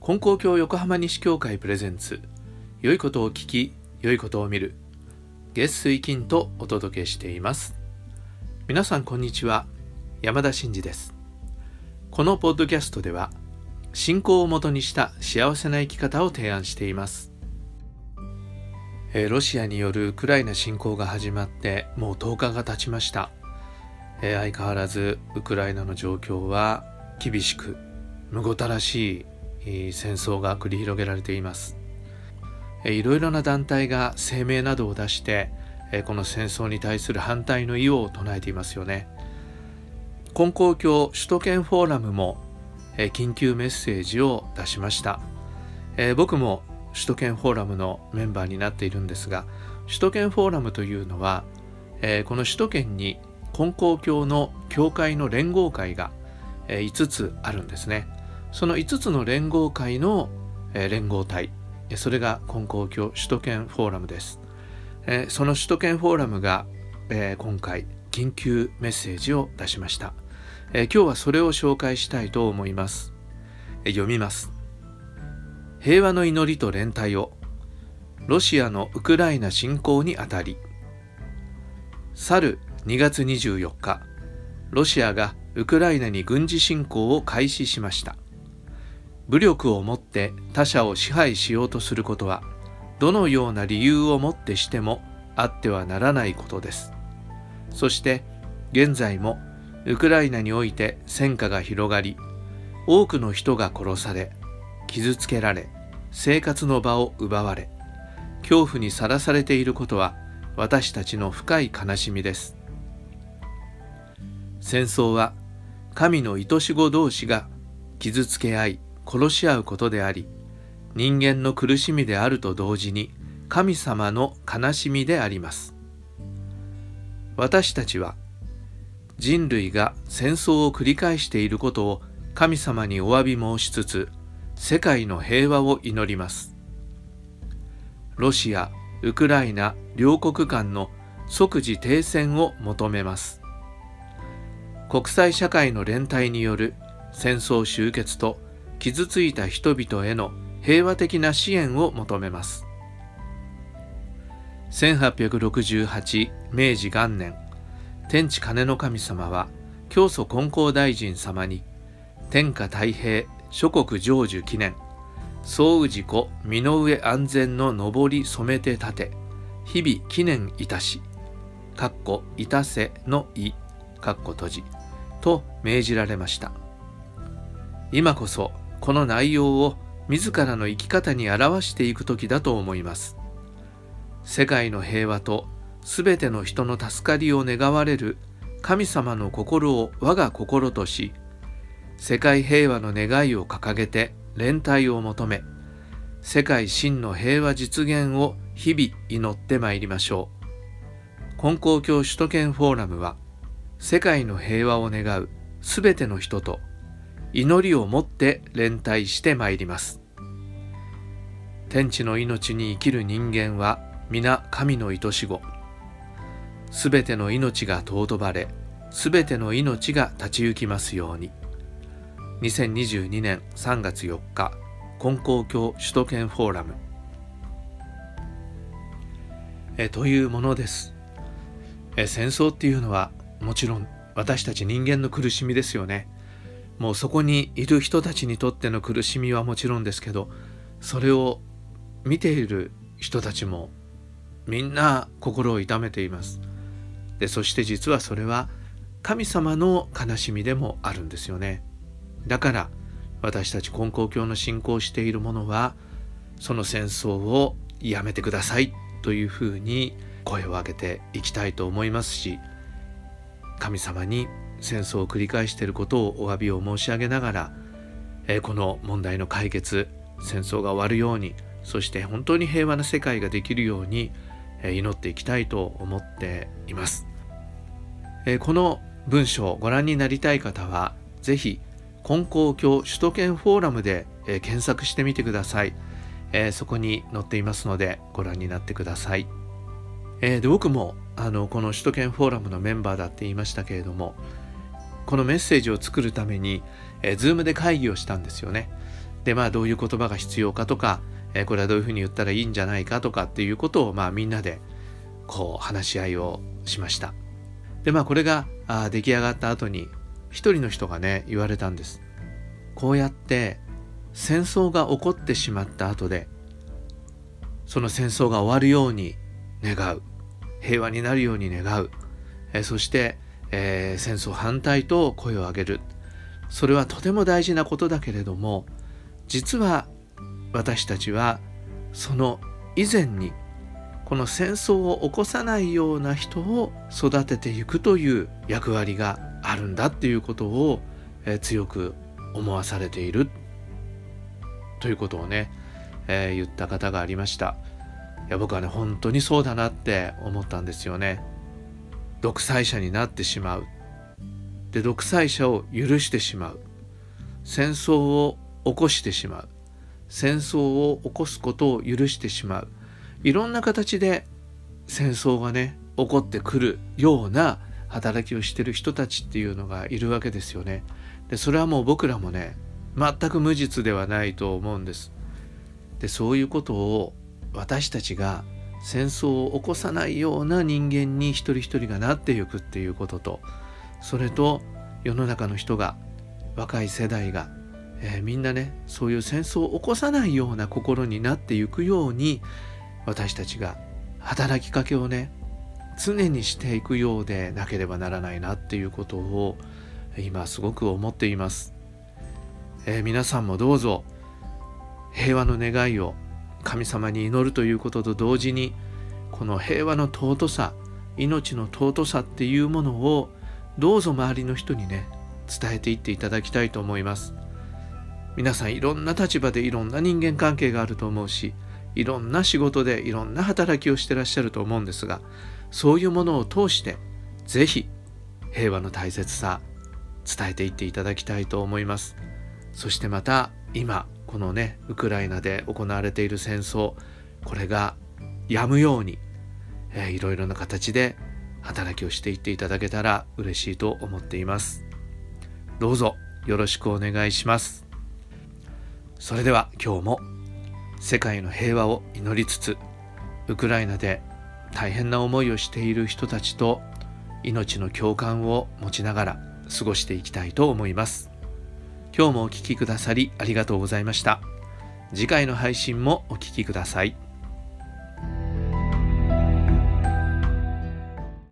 金光教横浜西教会プレゼンツ良いことを聞き良いことを見る月水金とお届けしています。皆さんこんにちは山田真嗣です。このポッドキャストでは信仰をもとにした幸せな生き方を提案しています。ロシアによるウクライナ侵攻が始まってもう10日が経ちました。相変わらずウクライナの状況は厳しくむごたらしい戦争が繰り広げられています。いろいろな団体が声明などを出してこの戦争に対する反対の意を唱えていますよね。根高教首都圏フォーラムも緊急メッセージを出しました。僕も首都圏フォーラムのメンバーになっているんですが首都圏フォーラムというのはこの首都圏に根高教の教会の連合会が5つあるんですね。その5つの連合会の、連合体それが根高教首都圏フォーラムです、その首都圏フォーラムが、今回緊急メッセージを出しました、今日はそれを紹介したいと思います、読みます。平和の祈りと連帯をロシアのウクライナ侵攻にあたり去る2月24日ロシアがウクライナに軍事侵攻を開始しました。武力をもって他者を支配しようとすることはどのような理由をもってしてもあってはならないことです。そして現在もウクライナにおいて戦火が広がり多くの人が殺され傷つけられ生活の場を奪われ恐怖にさらされていることは私たちの深い悲しみです。戦争は神の愛し子同士が傷つけ合い殺し合うことであり人間の苦しみであると同時に神様の悲しみであります。私たちは人類が戦争を繰り返していることを神様にお詫び申しつつ世界の平和を祈ります。ロシアウクライナ両国間の即時停戦を求めます。国際社会の連帯による戦争終結と傷ついた人々への平和的な支援を求めます。1868明治元年天地金の神様は教祖金光大臣様に天下太平諸国成就記念総氏子身の上安全の上り染めて立て日々記念いたしかっこいたせのいかっこ閉じ。と命じられました。今こそこの内容を自らの生き方に表していく時だと思います。世界の平和と全ての人の助かりを願われる神様の心を我が心とし世界平和の願いを掲げて連帯を求め世界真の平和実現を日々祈ってまいりましょう。根高教首都圏フォーラムは世界の平和を願うすべての人と祈りをもって連帯してまいります。天地の命に生きる人間は皆神の愛し子。すべての命が尊ばれすべての命が立ち行きますように。2022年3月4日根高教首都圏フォーラム。えというものです。え戦争っていうのはもちろん私たち人間の苦しみですよね。もうそこにいる人たちにとっての苦しみはもちろんですけどそれを見ている人たちもみんな心を痛めています。でそして実はそれは神様の悲しみでもあるんですよね。だから私たち根高教の信仰している者はその戦争をやめてくださいというふうに声を上げていきたいと思いますし神様に戦争を繰り返していることをお詫びを申し上げながら、えこの問題の解決戦争が終わるようにそして本当に平和な世界ができるように、え祈っていきたいと思っています、えこの文章をご覧になりたい方は是非根高教首都圏フォーラムで、え検索してみてください、えそこに載っていますのでご覧になってください、えで僕もあのこの首都圏フォーラムのメンバーだって言いましたけれどもこのメッセージを作るために、えー、Zoom で会議をしたんですよね。でまあどういう言葉が必要かとか、えー、これはどういうふうに言ったらいいんじゃないかとかっていうことをまあみんなでこう話し合いをしました。でまあこれがあ出来上がった後に一人の人がね言われたんです。こうやって戦争が起こってしまった後でその戦争が終わるように願う平和になるように願う、えそして、えー、戦争反対と声を上げる。それはとても大事なことだけれども実は私たちはその以前にこの戦争を起こさないような人を育てていくという役割があるんだっていうことを、えー、強く思わされているということをね、えー、言った方がありました。いや僕はね本当にそうだなって思ったんですよね。独裁者になってしまう。で独裁者を許してしまう。戦争を起こしてしまう。戦争を起こすことを許してしまう。いろんな形で戦争がね起こってくるような働きをしてる人たちっていうのがいるわけですよね。でそれはもう僕らもね全く無実ではないと思うんです。でそういうことを私たちが戦争を起こさないような人間に一人一人がなっていくっていうこととそれと世の中の人が若い世代が、えー、みんなねそういう戦争を起こさないような心になっていくように私たちが働きかけをね常にしていくようでなければならないなっていうことを今すごく思っています、えー、皆さんもどうぞ平和の願いを神様に祈るということと同時にこの平和の尊さ命の尊さっていうものをどうぞ周りの人にね伝えていっていただきたいと思います。皆さんいろんな立場でいろんな人間関係があると思うしいろんな仕事でいろんな働きをしてらっしゃると思うんですがそういうものを通して是非平和の大切さ伝えていっていただきたいと思います。そしてまた今このねウクライナで行われている戦争これがやむように、えー、いろいろな形で働きをしていっていただけたら嬉しいと思っています。どうぞよろしくお願いします。それでは今日も世界の平和を祈りつつウクライナで大変な思いをしている人たちと命の共感を持ちながら過ごしていきたいと思います。今日もお聴きくださりありがとうございました。次回の配信もお聴きください。